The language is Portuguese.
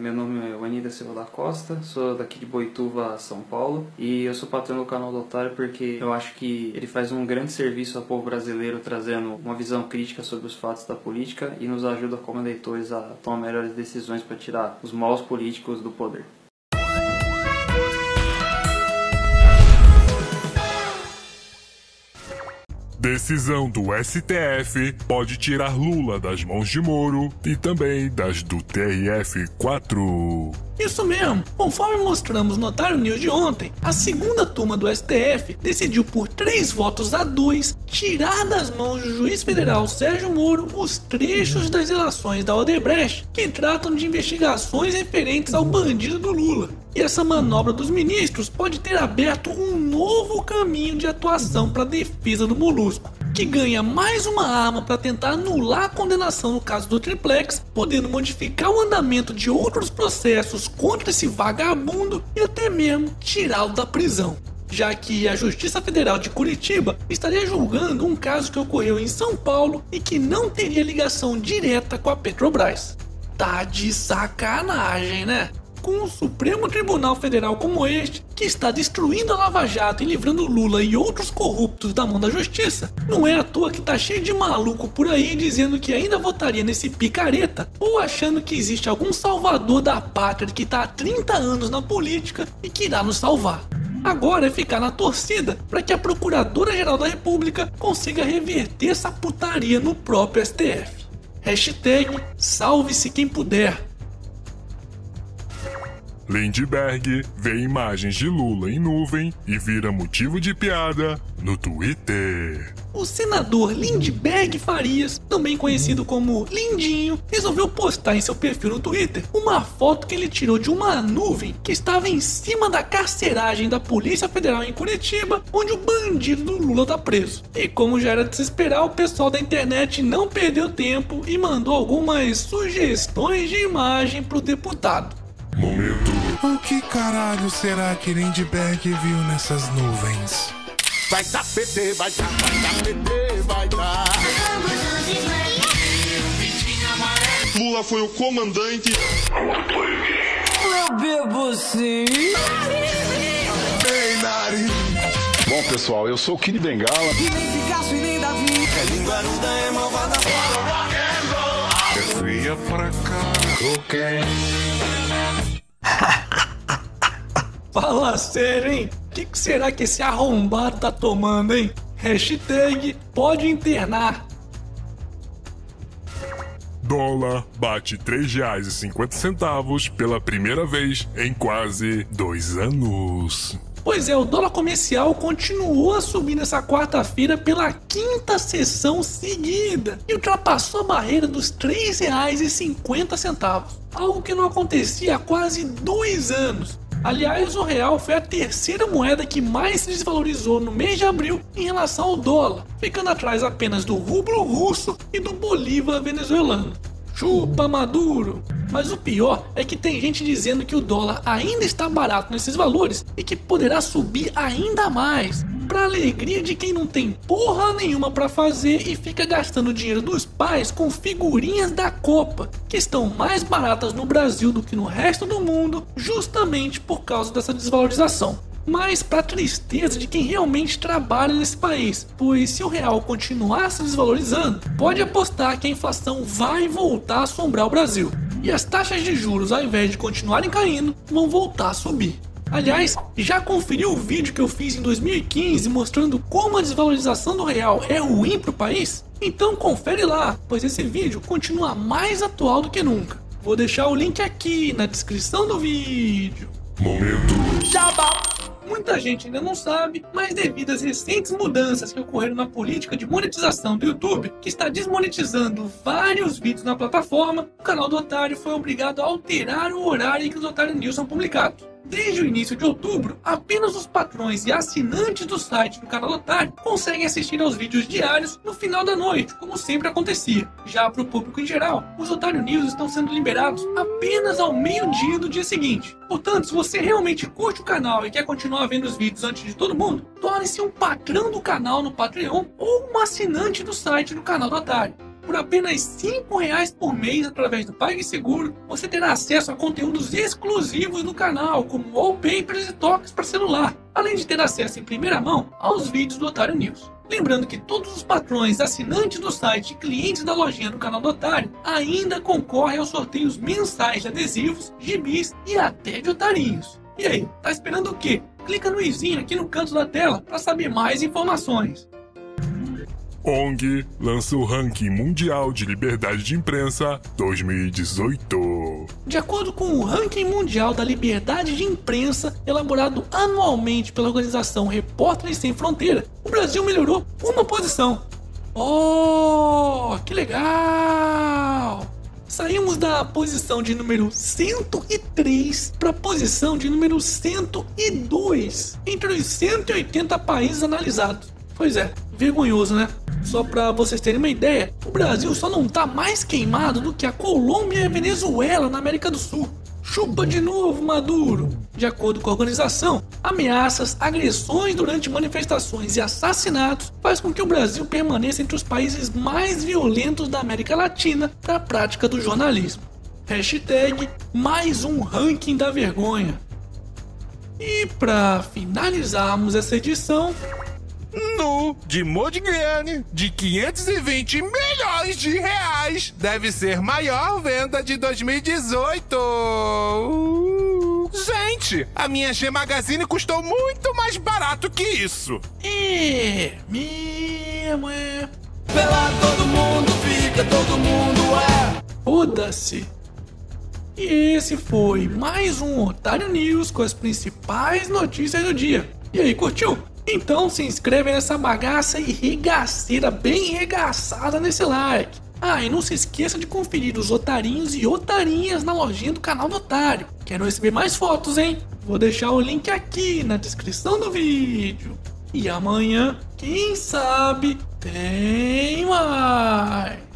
Meu nome é Wanida Silva da Costa, sou daqui de Boituva, São Paulo, e eu sou patrão do canal do Otário porque eu acho que ele faz um grande serviço ao povo brasileiro, trazendo uma visão crítica sobre os fatos da política e nos ajuda como eleitores a tomar melhores decisões para tirar os maus políticos do poder. Decisão do STF pode tirar Lula das mãos de Moro e também das do TRF-4. Isso mesmo, conforme mostramos no Otário News de ontem, a segunda turma do STF decidiu por três votos a dois tirar das mãos do juiz federal Sérgio Moro os trechos das relações da Odebrecht que tratam de investigações referentes ao bandido do Lula. E essa manobra dos ministros pode ter aberto um novo caminho de atuação para a defesa do molusco, que ganha mais uma arma para tentar anular a condenação no caso do triplex, podendo modificar o andamento de outros processos contra esse vagabundo e até mesmo tirá-lo da prisão. Já que a Justiça Federal de Curitiba estaria julgando um caso que ocorreu em São Paulo e que não teria ligação direta com a Petrobras. Tá de sacanagem, né? Com um Supremo Tribunal Federal como este, que está destruindo a Lava Jato e livrando Lula e outros corruptos da mão da justiça, não é à toa que tá cheio de maluco por aí dizendo que ainda votaria nesse picareta ou achando que existe algum salvador da pátria que tá há 30 anos na política e que irá nos salvar. Agora é ficar na torcida para que a Procuradora-Geral da República consiga reverter essa putaria no próprio STF. Hashtag salve-se quem puder. Lindbergh vê imagens de Lula em nuvem e vira motivo de piada no Twitter. O senador Lindbergh Farias, também conhecido como Lindinho, resolveu postar em seu perfil no Twitter uma foto que ele tirou de uma nuvem que estava em cima da carceragem da Polícia Federal em Curitiba, onde o bandido do Lula tá preso. E como já era de se esperar, o pessoal da internet não perdeu tempo e mandou algumas sugestões de imagem pro deputado. Momento. O que caralho será que Lindbergh viu nessas nuvens? Vai dar PT, vai dar, vai dar PT, vai dar. Lula foi o comandante. Eu bebo sim. Ei, Nari! Bom, pessoal, eu sou o Kid Bengala. E nem Picasso e nem Davi. A linguaruda é malvada. É fria pra cá. Fala sério, hein? O que, que será que esse arrombado tá tomando, hein? Hashtag pode internar. Dólar bate R$ 3,50 pela primeira vez em quase dois anos. Pois é, o dólar comercial continuou a subir nessa quarta-feira pela quinta sessão seguida e ultrapassou a barreira dos R$ 3,50, algo que não acontecia há quase dois anos. Aliás, o real foi a terceira moeda que mais se desvalorizou no mês de abril em relação ao dólar, ficando atrás apenas do rublo russo e do bolívar venezuelano. Chupa Maduro! Mas o pior é que tem gente dizendo que o dólar ainda está barato nesses valores e que poderá subir ainda mais. Pra alegria de quem não tem porra nenhuma pra fazer e fica gastando dinheiro dos pais com figurinhas da Copa, que estão mais baratas no Brasil do que no resto do mundo, justamente por causa dessa desvalorização mas para tristeza de quem realmente trabalha nesse país, pois se o real continuar se desvalorizando, pode apostar que a inflação vai voltar a assombrar o Brasil. E as taxas de juros, ao invés de continuarem caindo, vão voltar a subir. Aliás, já conferiu o vídeo que eu fiz em 2015 mostrando como a desvalorização do real é ruim para o país? Então confere lá, pois esse vídeo continua mais atual do que nunca. Vou deixar o link aqui na descrição do vídeo. Momento. Jabá! Muita gente ainda não sabe, mas devido às recentes mudanças que ocorreram na política de monetização do YouTube, que está desmonetizando vários vídeos na plataforma, o canal do Otário foi obrigado a alterar o horário em que os Otário News são publicados. Desde o início de outubro, apenas os patrões e assinantes do site do canal Otário conseguem assistir aos vídeos diários no final da noite, como sempre acontecia. Já para o público em geral, os Otário News estão sendo liberados apenas ao meio-dia do dia seguinte. Portanto, se você realmente curte o canal e quer continuar vendo os vídeos antes de todo mundo, torne-se um patrão do canal no Patreon ou um assinante do site do canal do Otário. Por apenas 5 reais por mês através do PagSeguro, você terá acesso a conteúdos exclusivos do canal, como wallpapers e toques para celular, além de ter acesso em primeira mão aos vídeos do Otário News. Lembrando que todos os patrões, assinantes do site e clientes da lojinha do canal do Otário ainda concorrem aos sorteios mensais de adesivos, gibis e até de otarinhos. E aí, tá esperando o quê? Clica no izinho aqui no canto da tela para saber mais informações. ONG lança o Ranking Mundial de Liberdade de Imprensa 2018. De acordo com o Ranking Mundial da Liberdade de Imprensa, elaborado anualmente pela organização Repórteres Sem Fronteira, o Brasil melhorou uma posição. Oh, que legal! Saímos da posição de número 103 para a posição de número 102 entre os 180 países analisados. Pois é, vergonhoso, né? Só para vocês terem uma ideia, o Brasil só não tá mais queimado do que a Colômbia e a Venezuela na América do Sul. Chupa de novo, Maduro! De acordo com a organização, ameaças, agressões durante manifestações e assassinatos faz com que o Brasil permaneça entre os países mais violentos da América Latina para a prática do jornalismo. Hashtag mais um ranking da vergonha. E para finalizarmos essa edição, Nu de Modigliani de 520 milhões de reais deve ser maior venda de 2018. Uh, gente, a minha G Magazine custou muito mais barato que isso. é mesmo é. Pela todo mundo fica, todo mundo é. Foda-se. E esse foi mais um Otário News com as principais notícias do dia. E aí, curtiu? Então se inscreve nessa bagaça e regaceira bem regaçada nesse like. Ah, e não se esqueça de conferir os otarinhos e otarinhas na lojinha do canal do Otário. Quero receber mais fotos, hein? Vou deixar o link aqui na descrição do vídeo. E amanhã, quem sabe, tem mais.